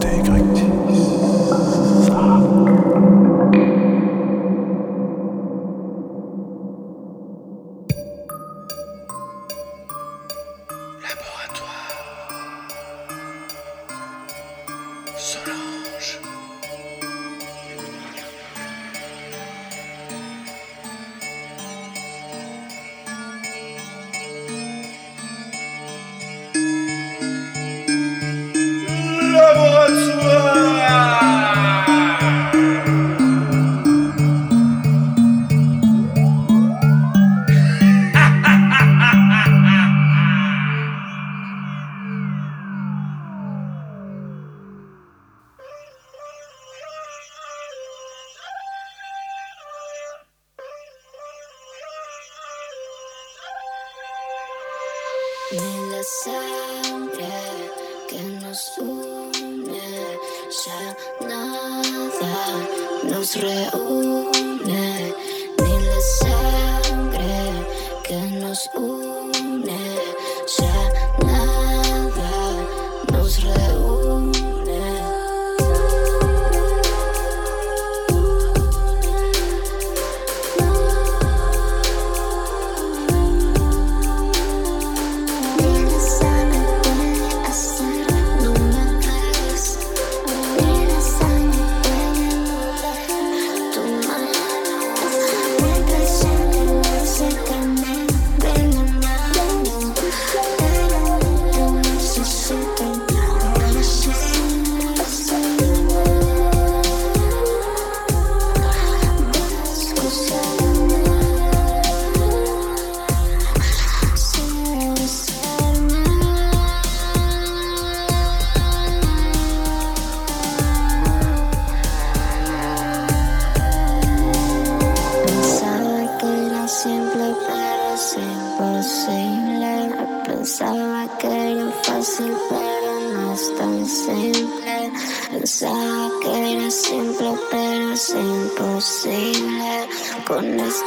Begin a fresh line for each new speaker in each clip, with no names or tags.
Dégrétis.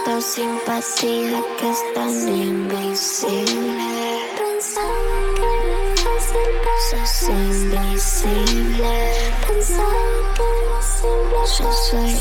Siento simpatía que es tan invisible. Pensaba que
no sos invisible. Pensaba que no yo soy.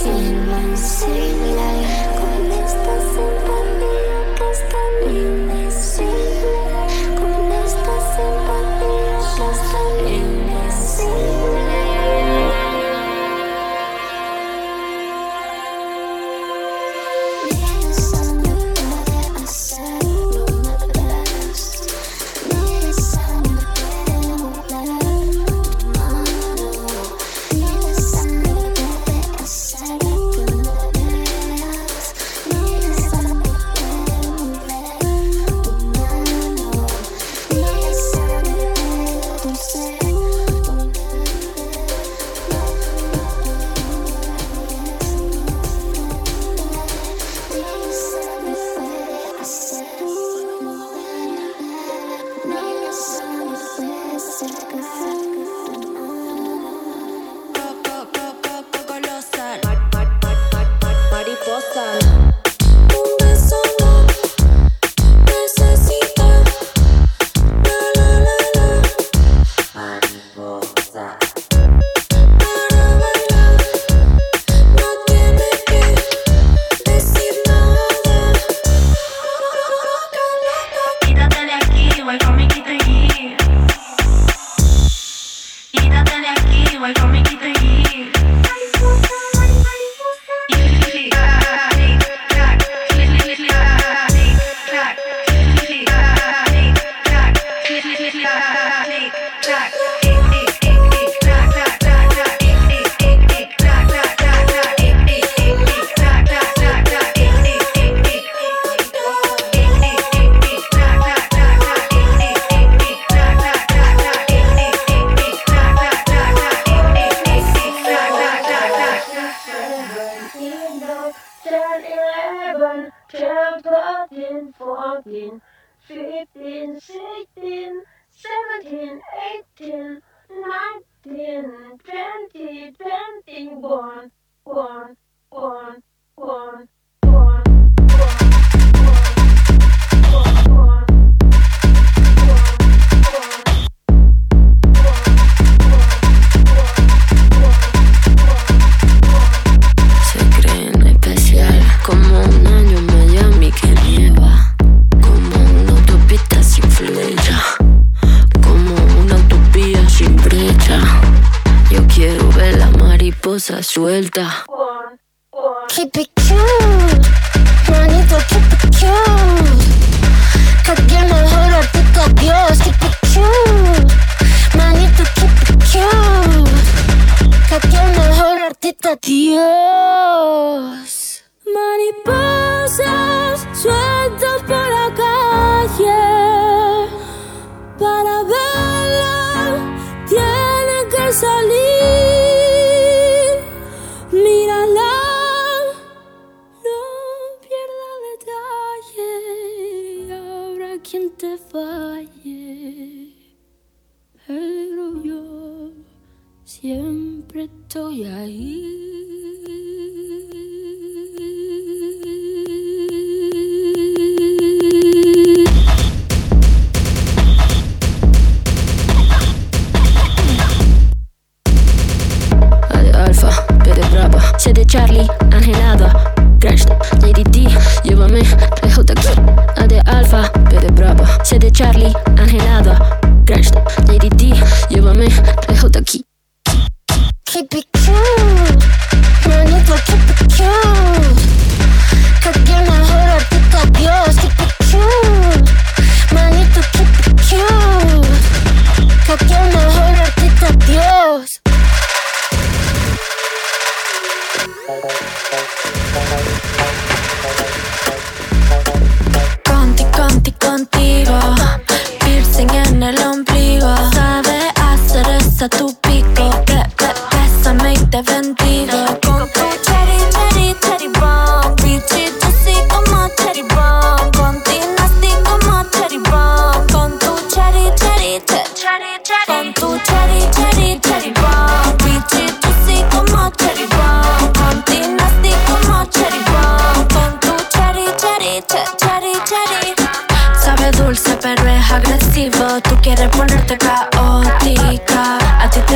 哎。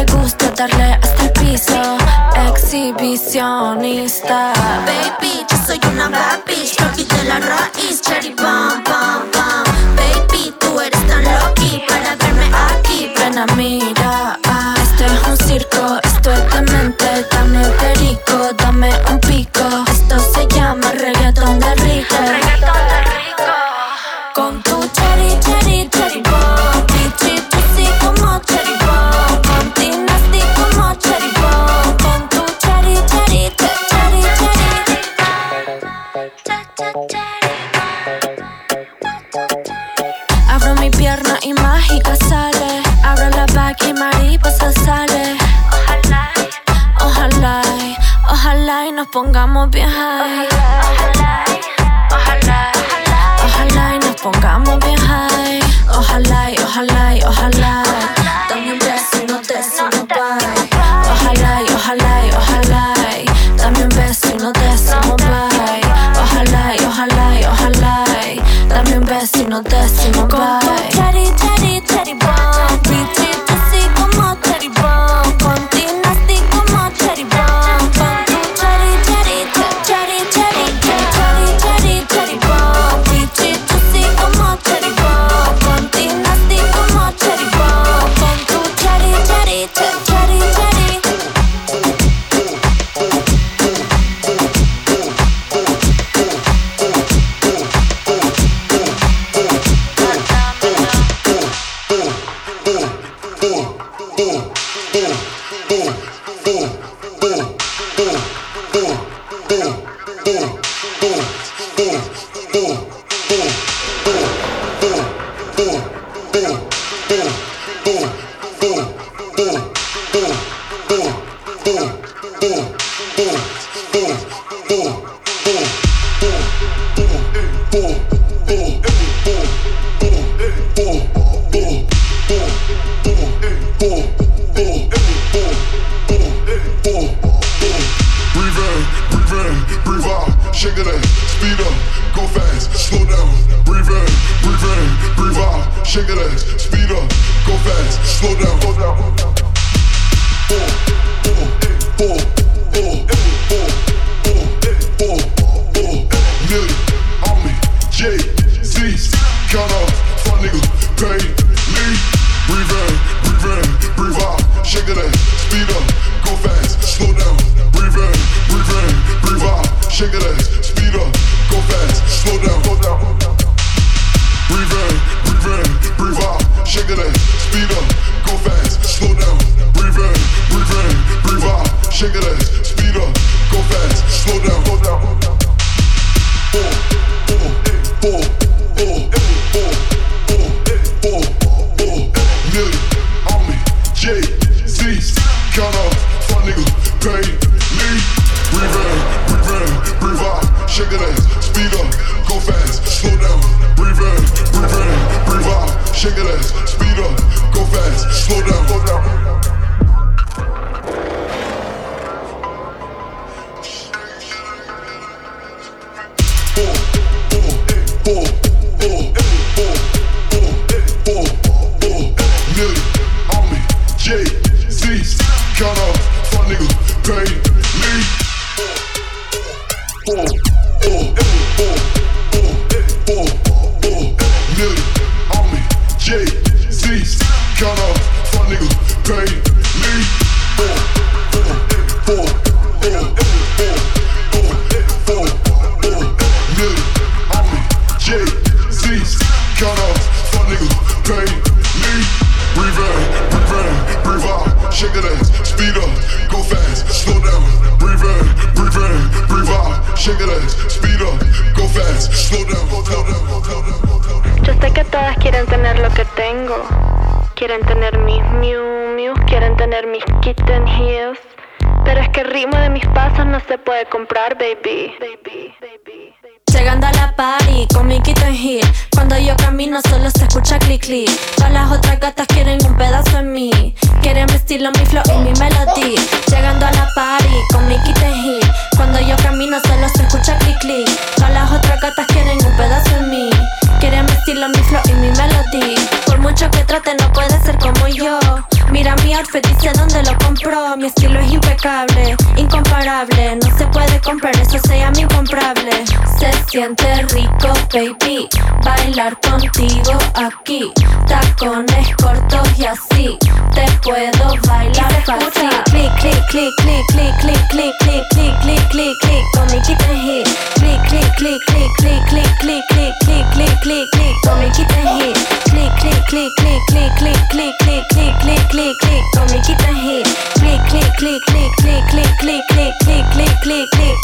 le gusta darle hasta el piso. Exhibicionista. Baby, yo soy una bad bitch Rocky de la raíz, cherry bomb, bomb, bomb. Baby, tú eres tan lucky Para verme aquí, ven a mirar. Este es un circo, esto es demente Dame perico, dame un pongamos bien
Shut up, fuck niggas, pay me.
Oh. Quieren tener mis mew Miu, quieren tener mis Kitten Heels. Pero es que el ritmo de mis pasos no se puede comprar, baby. baby, baby, baby. Llegando a la party con mi kitten en heel Cuando yo camino solo se escucha clic clic Todas las otras gatas quieren un pedazo en mí Quieren vestirlo mi flow y mi melody. Llegando a la party mucho que trate no puede ser como yo. Mira mi outfit, dice dónde lo compró. Mi estilo es impecable, incomparable. No se puede comprar, eso se llama incomparable. Se siente rico, baby. Bailar contigo aquí. Tacones cortos y así. Te puedo bailar fácil. Clic, clic, clic, clic, clic, clic, clic, clic, clic, clic, clic, clic. Con mi kit and hit. Clic, clic, clic, clic, clic, clic, clic, clic, clic, clic, clic, clic. Con mi hit. click, click, no me quitan hit. Click, click, click, click, click, click, click, click, click, click, click, click.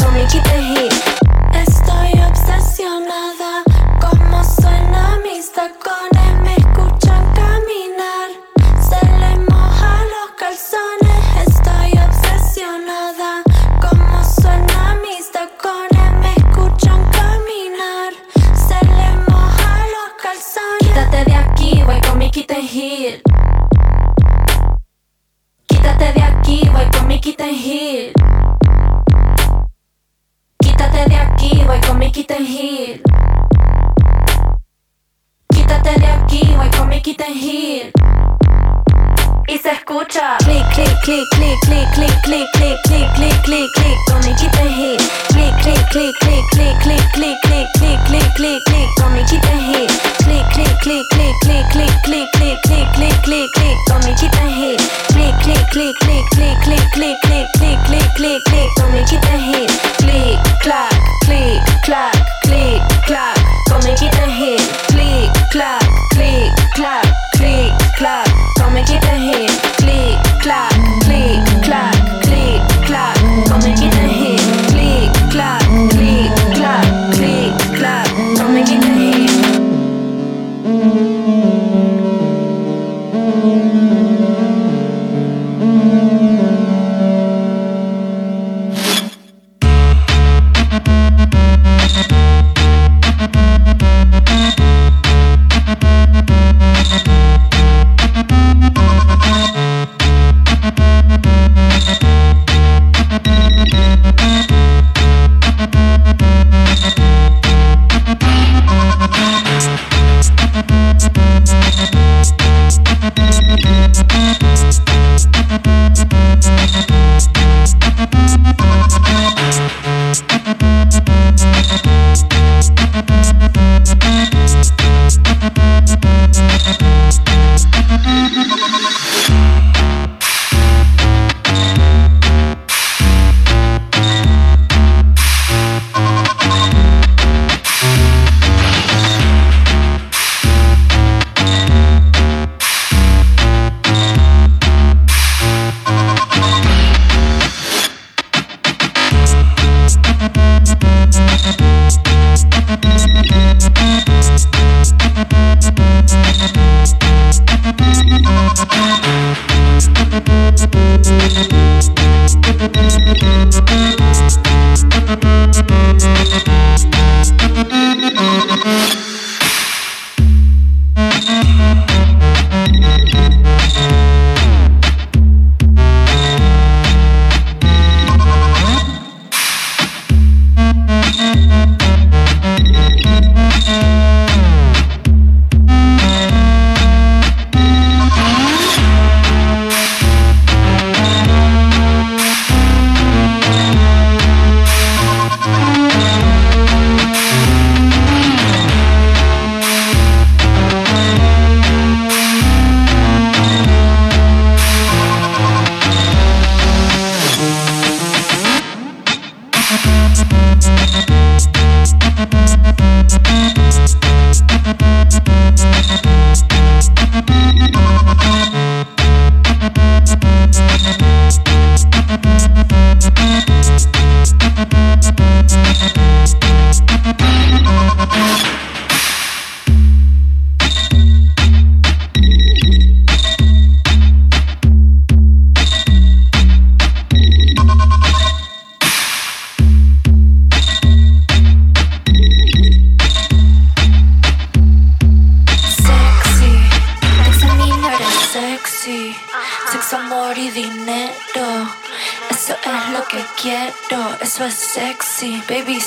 see, baby,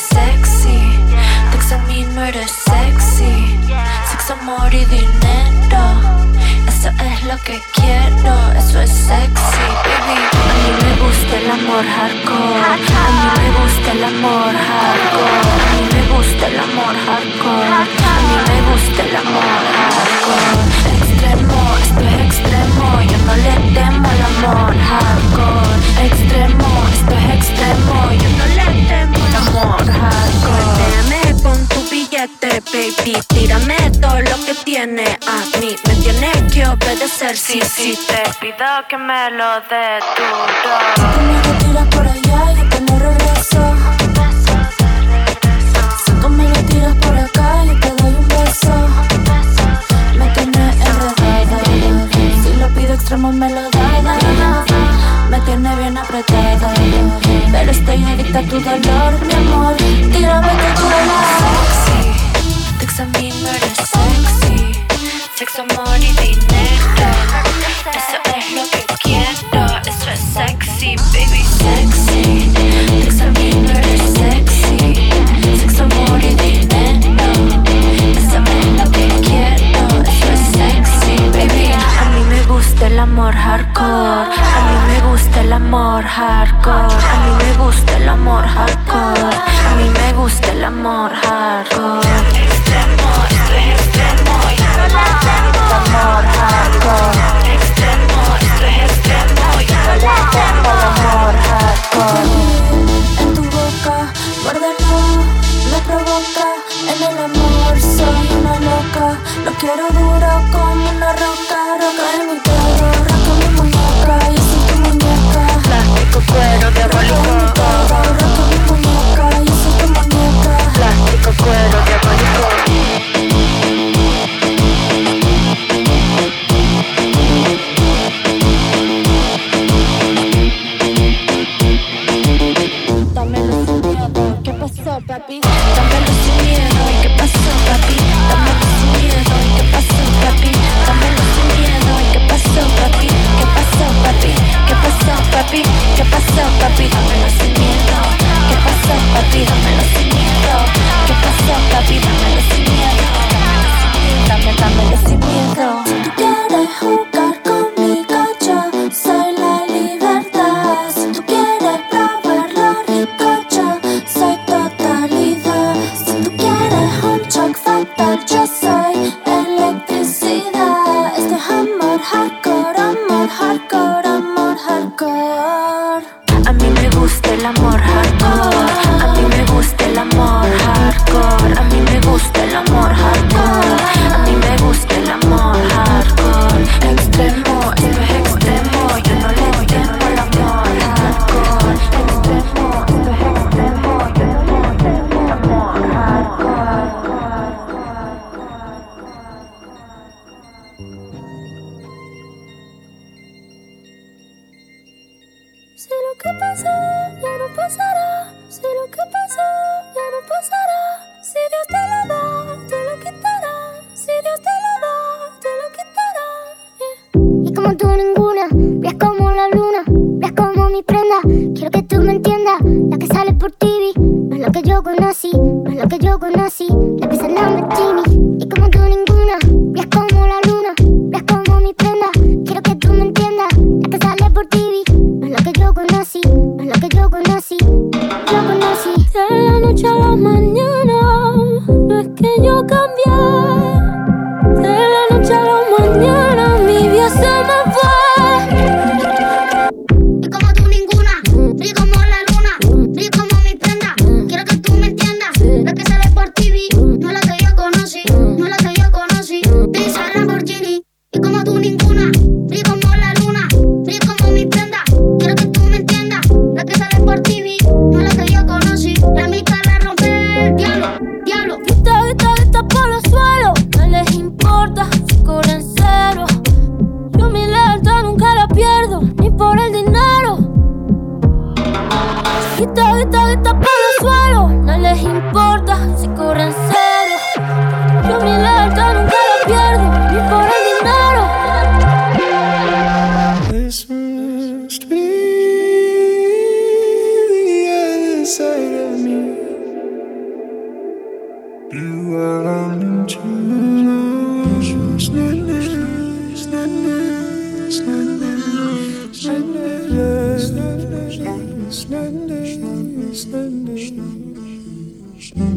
tiene a mí. Me tiene
que obedecer si, si te pido que me lo
des tú. Tú me retiras por allá, yo te lo regreso. Si tú me lo tiras por acá, yo te doy un beso. Me tiene enredada.
Si lo pido extremo, me lo da. Me tiene bien apretada. Pero estoy adicta a tu dolor, mi
amor. Tírame que tú Sexy, te examino sexo, amor y dinero. Eso es lo que quiero, eso es sexy, baby, sexy. Sexo, sexy. Amor dinero. Es lo que quiero, sexy, baby. A mí me gusta el
amor hardcore. A mí me gusta el amor hardcore. A mí me gusta el amor hardcore. A mí me gusta el amor hardcore. ¿Qué pasó, papi? Dámelo sin miedo. ¿Qué pasó, papi? Dámelo sin miedo. ¿Qué pasó, papi?
Dámelo sin miedo. Dame, dámelo sin miedo. pasar ya no pasará.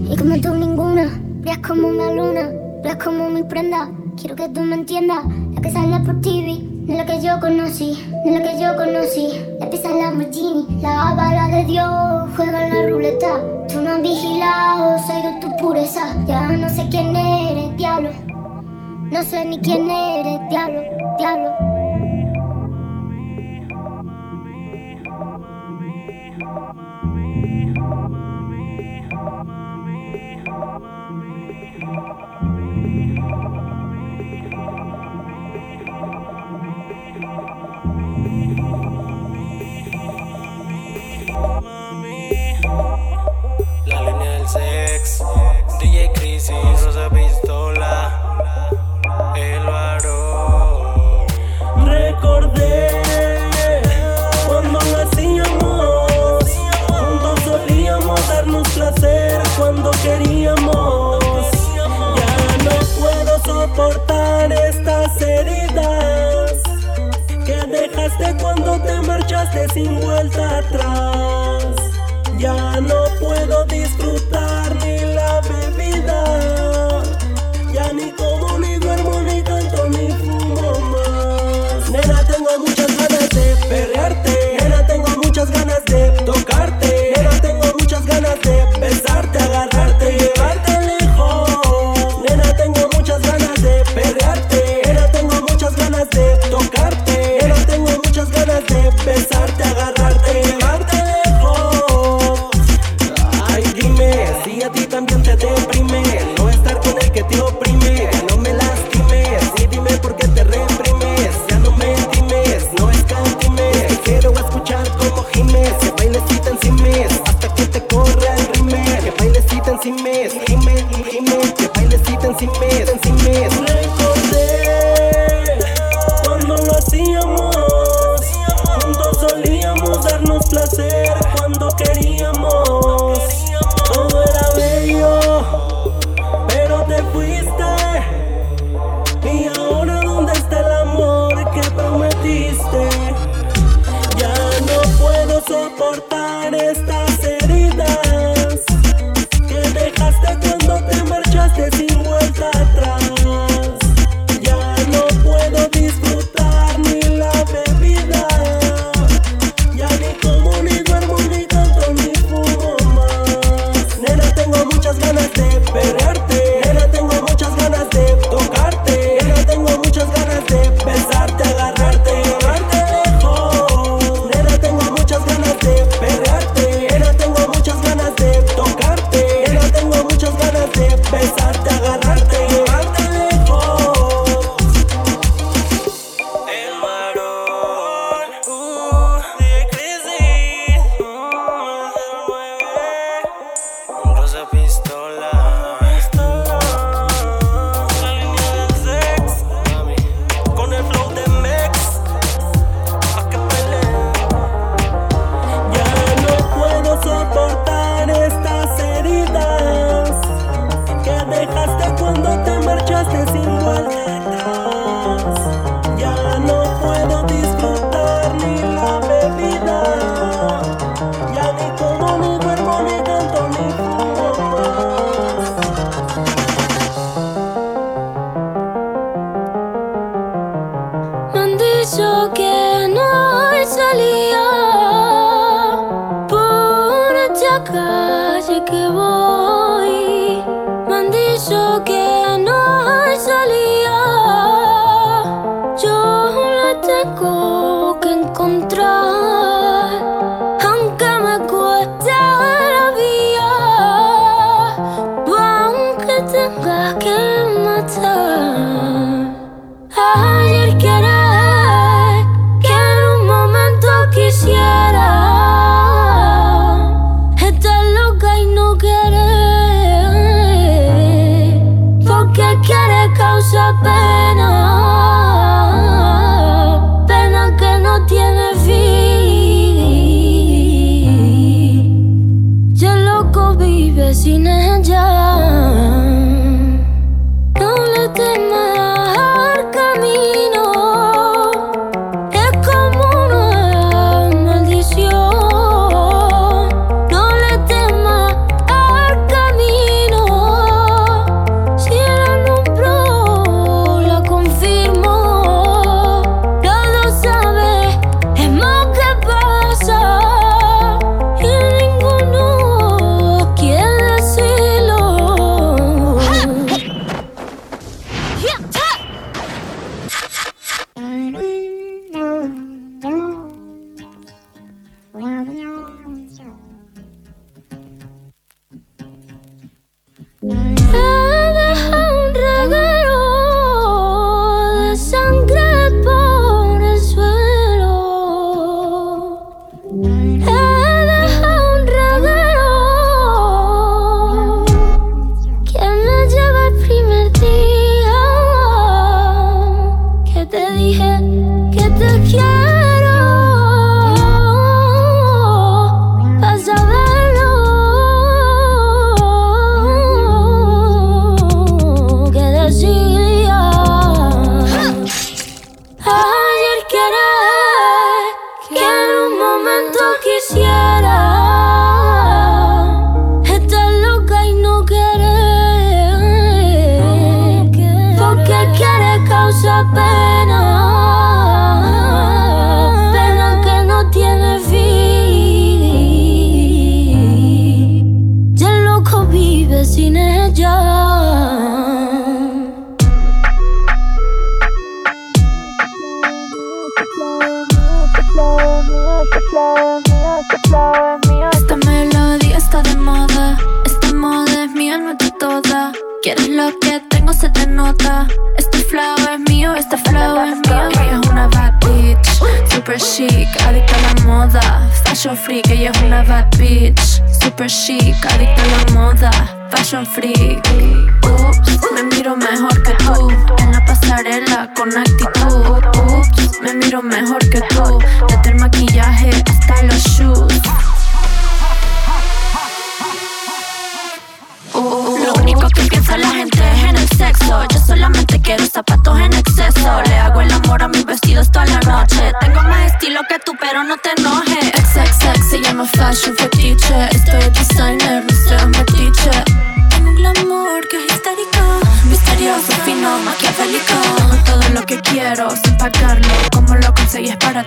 Y como tú ninguna, brillas como una luna, brillas como mi prenda. Quiero que tú me entiendas, la que sale por TV, no es la que yo conocí, no es la que yo conocí. La pisa la Martini, la bala de Dios, juega en la ruleta. Tú no has vigilado, soy de tu pureza. Ya no sé quién eres, diablo. No sé ni quién eres, diablo, diablo.
soportar estas heridas que dejaste cuando te marchaste sin vuelta atrás. Ya no puedo disfrutar.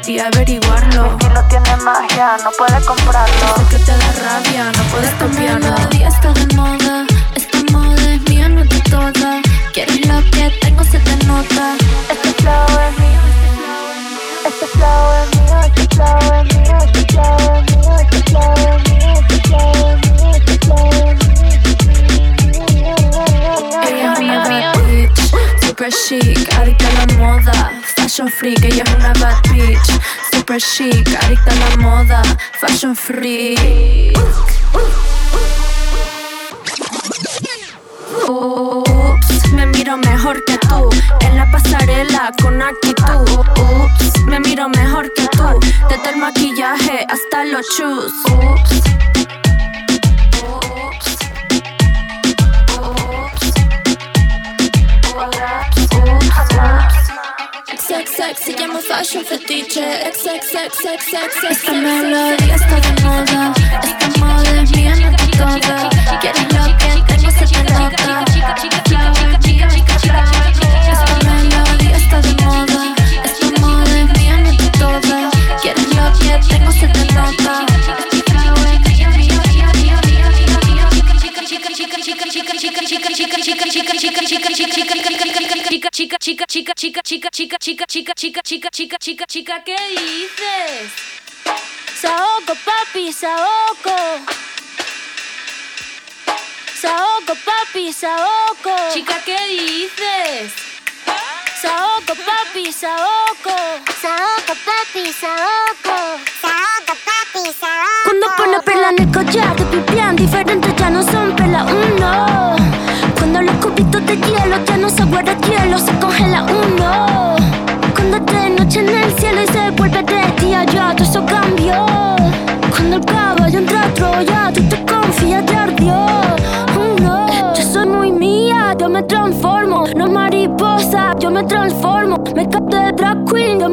ti averiguarlo. Mi no tiene magia, no puede comprarlo. Sé que te da rabia, no puedes Esta copiarlo. Día está de moda, esta moda es mía, no te toda. Quieres lo que tengo, se te nota. Este flow es mío, este flow es mío, este flow es mío, este flow es mío, este flow es mío, este flow es mío, este flow es es mía, super chic, adicta a la moda fashion freak, ella es una bad bitch, super chic, adicta a la moda, fashion freak. Ups, me miro mejor que tú en la pasarela con actitud. Ups, me miro mejor que tú desde el maquillaje hasta los shoes. Ups. Oops, oops, oops. sex, sex Se llama fashion fetiche Ex, sex, sex, sex, sex, sex Esta melodía está de
moda Esta moda es mía, no te toda Quieres lo que tengo, se
te nota Esta melodía tengo,
se te nota
Saoko, papi, saoko.
Saoko, papi, saoko.
Hielo ya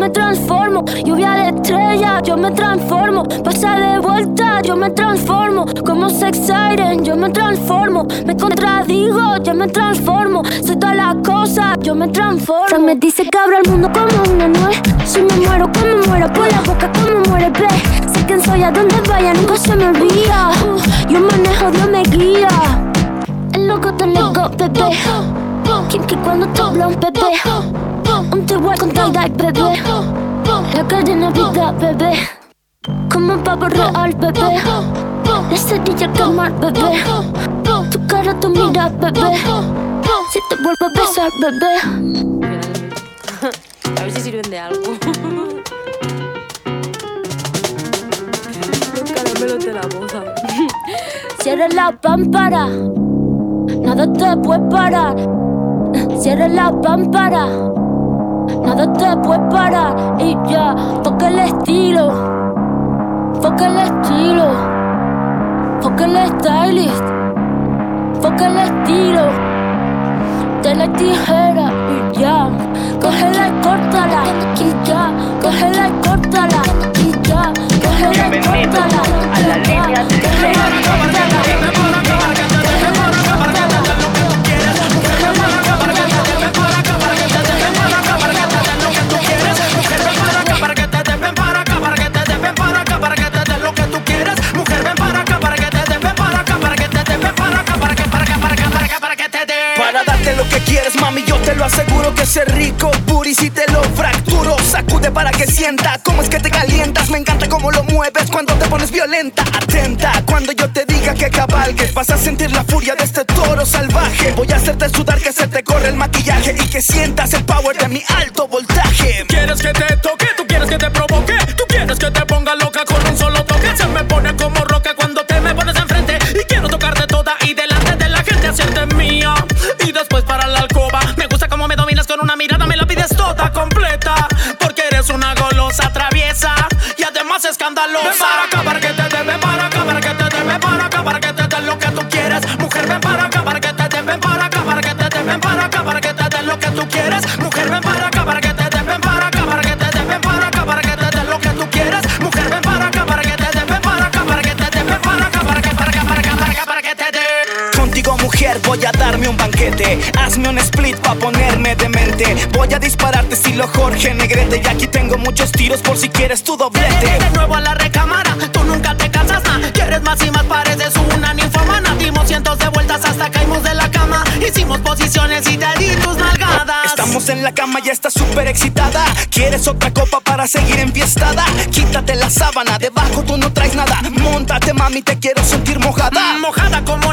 me transformo. Lluvia de estrella, yo me transformo. Pasa de vuelta, yo me transformo. Como sex siren, yo me transformo. Me contradigo, yo me transformo. Soy todas las cosas, yo me transformo. Se me dice que abro el mundo como una nuez. Si me muero, como muero por la boca, como muere, ve. Sé quién soy, a donde vaya, nunca se me olvida. Yo manejo, Dios me guía. El loco te loco, bebé. Kim que cuando te habla un bebé. Un te con tie bebé. La cadena vida, bebé. Como un pavo real, bebé. La cerilla mal, bebé. Tu cara, tu mira, bebé. Si te vuelvo a besar, bebé.
A ver si sirven de algo. Los caramelos de la boda.
Cierra la pámpara. Nada te puede parar. Cierra la pámpara. Nada te puede parar. Y ya, toca el estilo. Foca el estilo. Foca el stylist. Foca el estilo. De la tijera y ya. Cógela y córtala. Y ya. Cógela y córtala. Y ya. Cógela y córtala.
a la línea del
Cógela y córtala.
Sienta cómo es que te calientas. Me encanta cómo lo mueves cuando te pones violenta. Atenta cuando yo te diga que cabalgues. Vas a sentir la furia de este toro salvaje. Voy a hacerte sudar que se te corre el maquillaje y que sientas el power de mi alto voltaje.
¿Quieres que te toque? ¿Tú quieres que te provoque? ¿Tú quieres que te ponga loca con un solo toque? Se me pone como roca cuando te me pones enfrente Y quiero tocarte toda y delante de la gente hacerte
老子。Voy a dispararte estilo Jorge Negrete Y aquí tengo muchos tiros por si quieres tu doblete
De nuevo a la recámara, tú nunca te cansas. Quieres más y más, pareces una ninfomana. Dimos cientos de vueltas hasta caímos de la cama. Hicimos posiciones y te di tus nalgadas.
Estamos en la cama y estás súper excitada ¿Quieres otra copa para seguir enfiestada? Quítate la sábana, debajo tú no traes nada Móntate mami, te quiero sentir mojada
Mojada como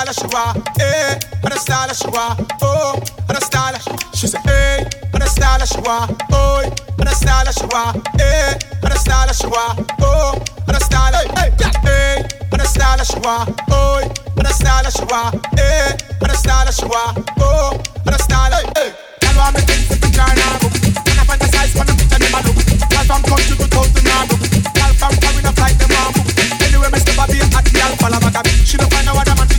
style of Shira, eh, and the style of Shira, oh, and the style of She said, eh, and the style of Shira, oh, and the style of Shira, eh, and the style of Shira, oh, and the style of, hey, eh, and the style of Shira, oh, and the style of Shira, eh, and the style of Shira, oh, and the style of, hey. I know I'm a thing to be trying to do. And I fantasize when I'm picturing my look. Girl from country to coast to Narbrook. Girl from foreign, I fly to on. Anyway, me step a be at? hot girl, follow my cabin. She don't find no other man.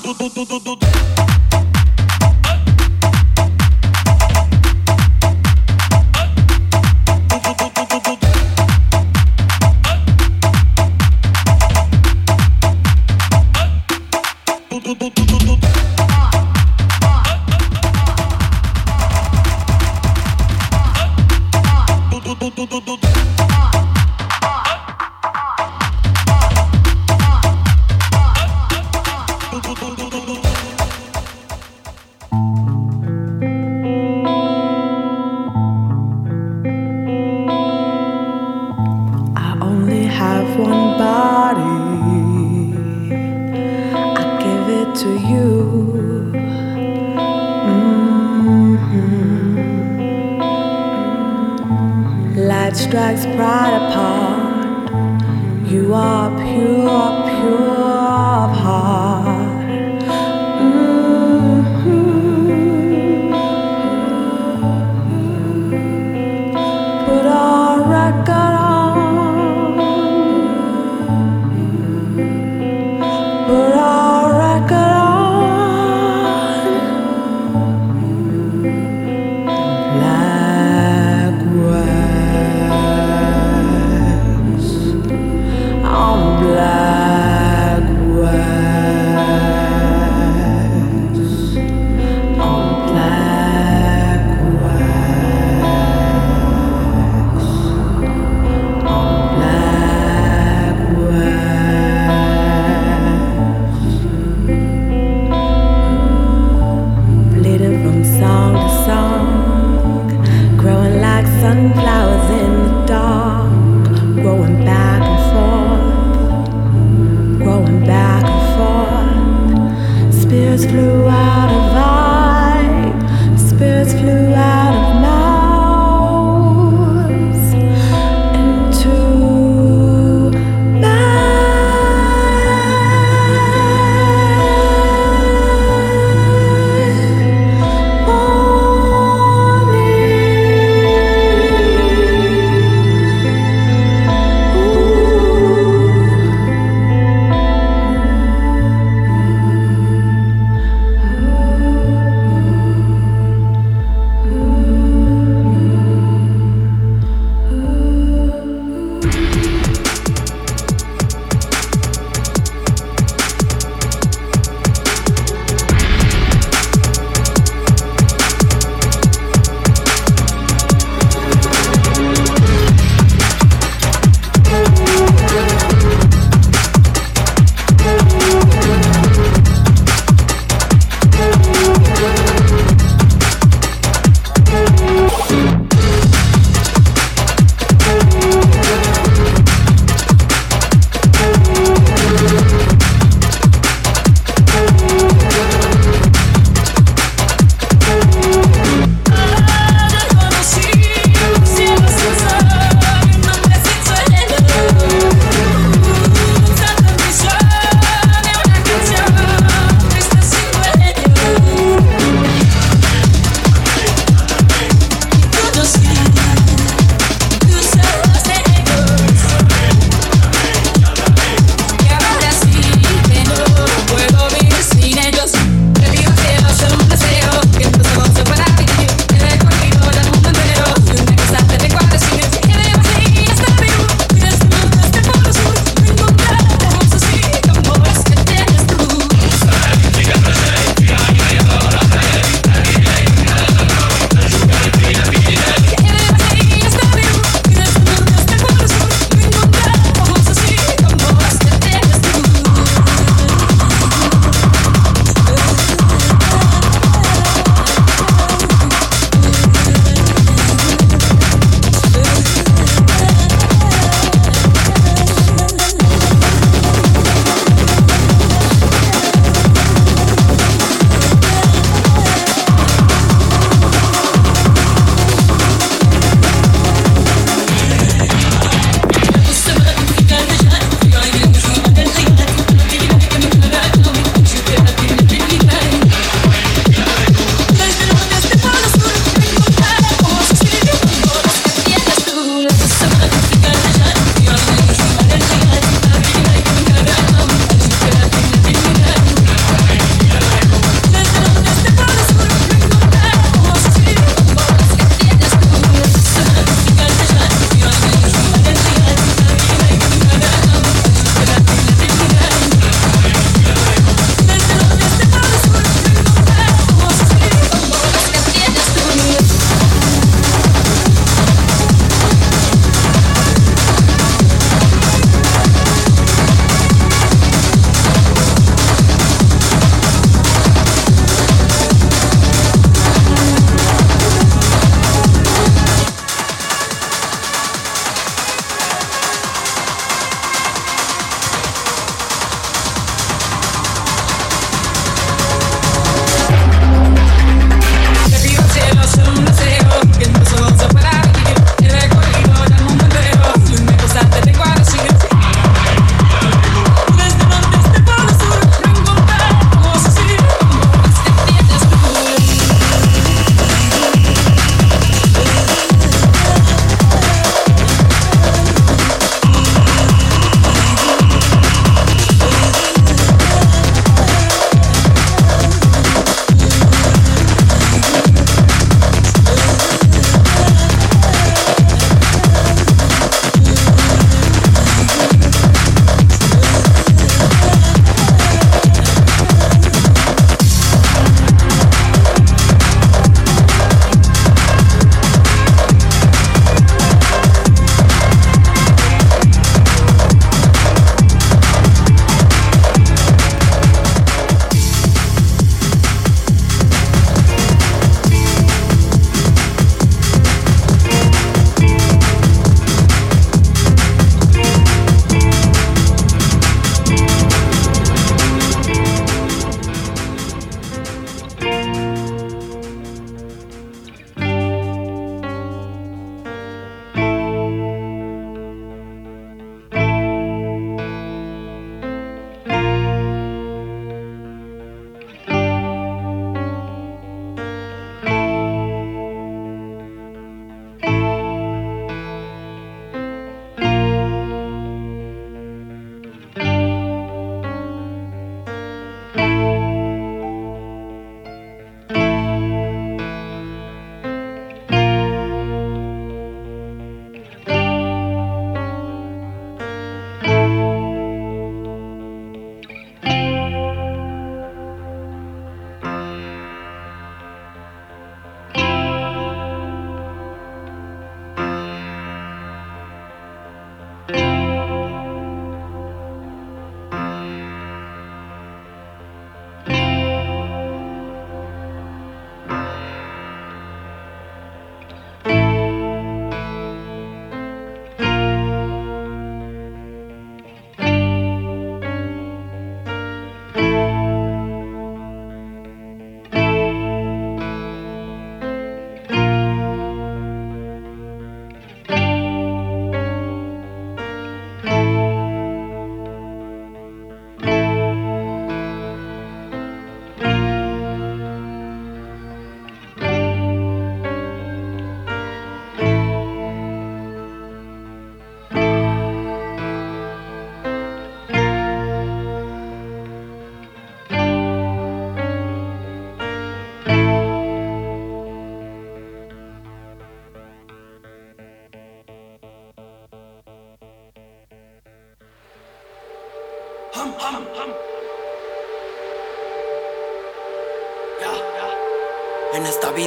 do do
do
do do do.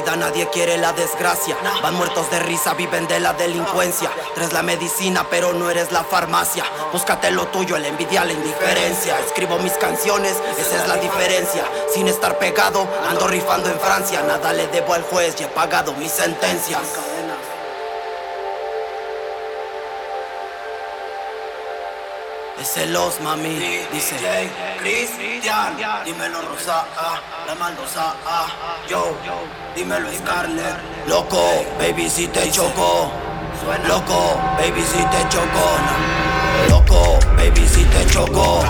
Nadie quiere la desgracia. Van muertos de risa, viven de la delincuencia. Tres la medicina, pero no eres la farmacia. Búscate lo tuyo, la envidia, la indiferencia. Escribo mis canciones, esa es la diferencia. Sin estar pegado, ando rifando en Francia. Nada le debo al juez y he pagado mis sentencias. Es celos, mami, dice. Cristian, dímelo Rosa, ah, la maldosa, ah, yo, dímelo Scarlett. Loco, baby si te choco Loco, baby si te choco Loco, baby si te choco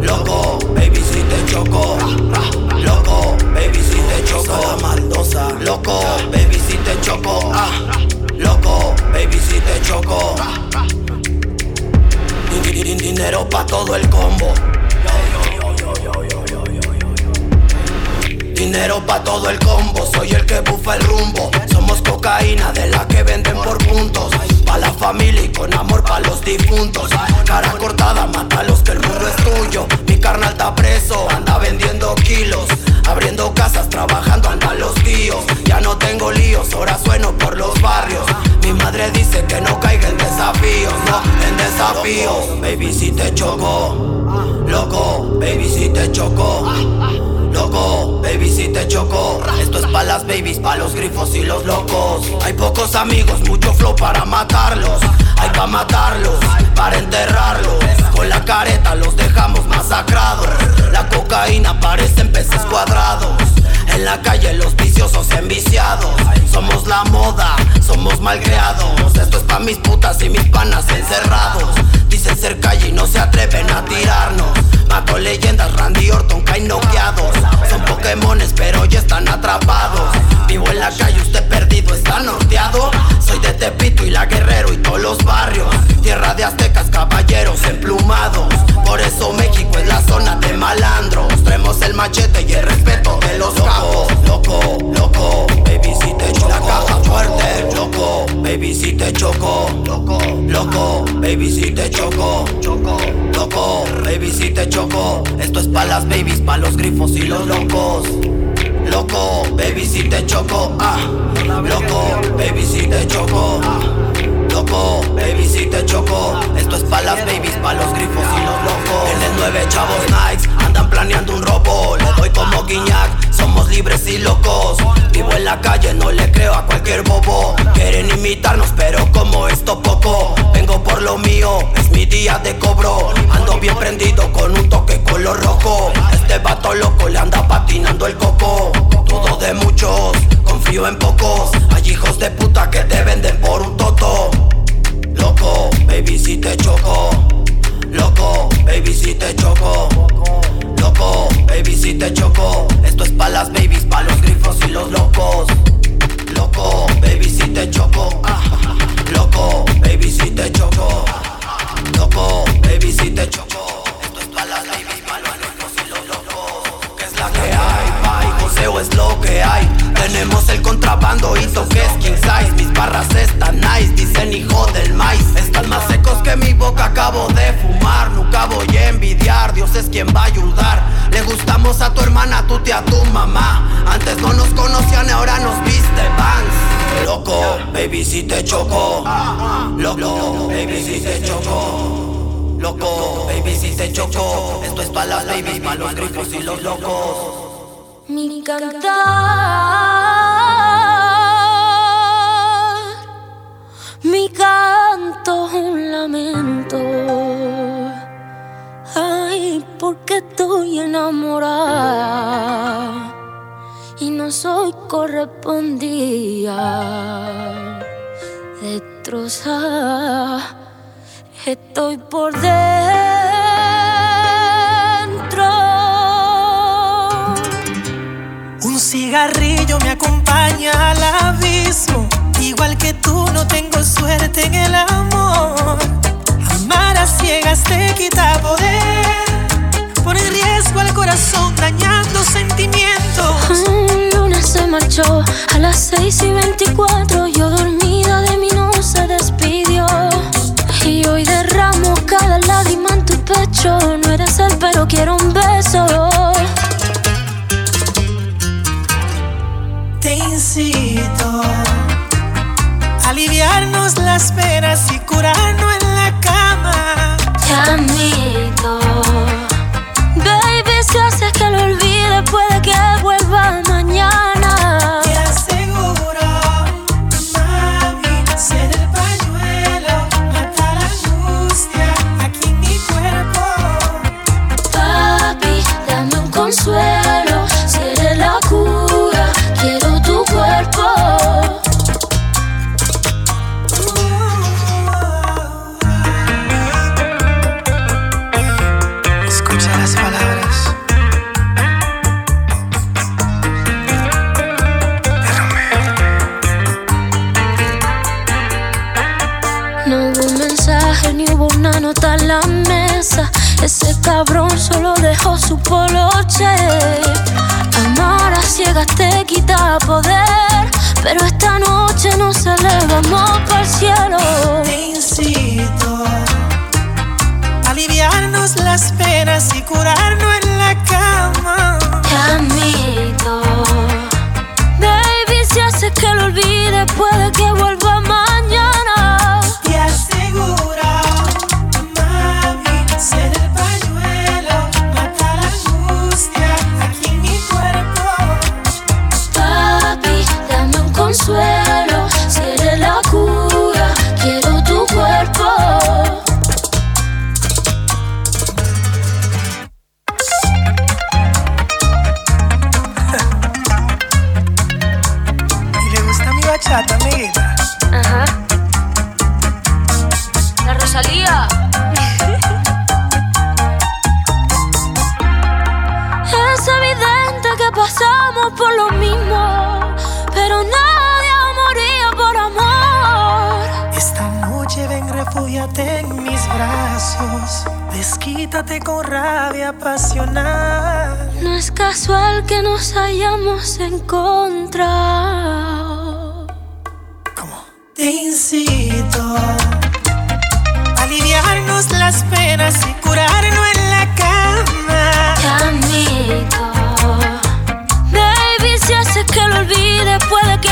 Loco, baby si te choco Loco, baby si te choco La maldosa. Loco, baby si te choco ah, Loco, baby si te choco Dinero pa' todo el combo. Dinero pa' todo el combo, soy el que bufa el rumbo. Somos cocaína de la que venden por puntos. Pa' la familia y con amor pa' los difuntos. Cara cortada, mata los que el mundo es tuyo. Carnal está preso, anda vendiendo kilos. Abriendo casas, trabajando andan los tíos. Ya no tengo líos, ahora sueno por los barrios. Mi madre dice que no caiga en desafíos, no en desafíos. Baby, si te choco, loco, baby, si te choco. Baby, si te choco. Esto es pa' las babies, pa' los grifos y los locos. Hay pocos amigos, mucho flow para matarlos. Hay pa' matarlos, para enterrarlos. Con la careta los dejamos masacrados. La cocaína parecen peces cuadrados. En la calle los viciosos enviciados. Somos la moda, somos malcriados. Esto es pa' mis putas y mis panas encerrados. Dicen ser calle y no se atreven a tirarnos. Mato leyendas, Randy Orton caen noqueados. Son Pokémones, pero ya están atrapados. Vivo en la calle, usted perdido, está norteado. Soy de Tepito y la Guerrero y todos los barrios. Tierra de aztecas, caballeros emplumados. Por eso México es la zona de malandros. Traemos el machete y el respeto de los capos. Baby, si te choco. Choco, loco, baby, si te choco. Esto es pa' las babies, pa' los grifos y los locos. Loco, baby, si te choco, ah. Loco, baby, si te choco. Loco, baby, si te choco. Esto es pa' las babies, pa' los grifos y los locos. En el 9 chavos Nikes planeando un robo. Le doy como guiñac, somos libres y locos. Vivo en la calle, no le creo a cualquier bobo. Quieren imitarnos, pero como esto poco. Vengo por lo mío, es mi día de cobro. Ando bien prendido con un toque color rojo. Este vato loco le anda patinando el coco. Todo de muchos, confío en pocos. Hay hijos de puta que te venden por un toto. Loco, baby, si te choco. Loco, baby, si te choco. Loco, baby, si te choco. Esto es pa' las babies, pa' los grifos y los locos. Loco, baby, si te choco. Loco, baby, si te choco. Loco, baby, si te choco. Es lo que hay. Tenemos el contrabando y toques king size. Mis barras están nice, dicen hijo del maíz. Están más secos que mi boca, acabo de fumar. Nunca voy a envidiar, Dios es quien va a ayudar. Le gustamos a tu hermana, a tu tía, a tu mamá. Antes no nos conocían, ahora nos viste Vans. Loco, baby, si te choco. Loco, baby, si te choco. Loco, baby, si te choco. Esto es pa' las babies, pa' los grifos y los locos.
Mi cantar, mi canto es un lamento. Ay, porque estoy enamorada y no soy correspondida. Destrozada, estoy por dentro.
Cigarrillo me acompaña al abismo. Igual que tú, no tengo suerte en el amor. Amar a ciegas te quita poder. Pone en riesgo al corazón, dañando sentimientos.
El lunes se marchó a las 6 y 24. Yo dormida de mí no se despidió. Y hoy derramo cada lágrima en tu pecho. No eres él, pero quiero un beso.
Incito a aliviarnos las penas y curarnos en la cama.
Te admito. Baby, si haces que lo olvide, puede que vuelva mañana. Ese cabrón solo dejó su poloche. Amar a ciegas te quita poder. Pero esta noche nos elevamos para el cielo.
Te incito a aliviarnos las penas y curarnos Con rabia pasional.
No es casual que nos hayamos encontrado.
Te incito a aliviarnos las penas y curarnos en la cama.
Te admito. Baby, si haces que lo olvide, puede que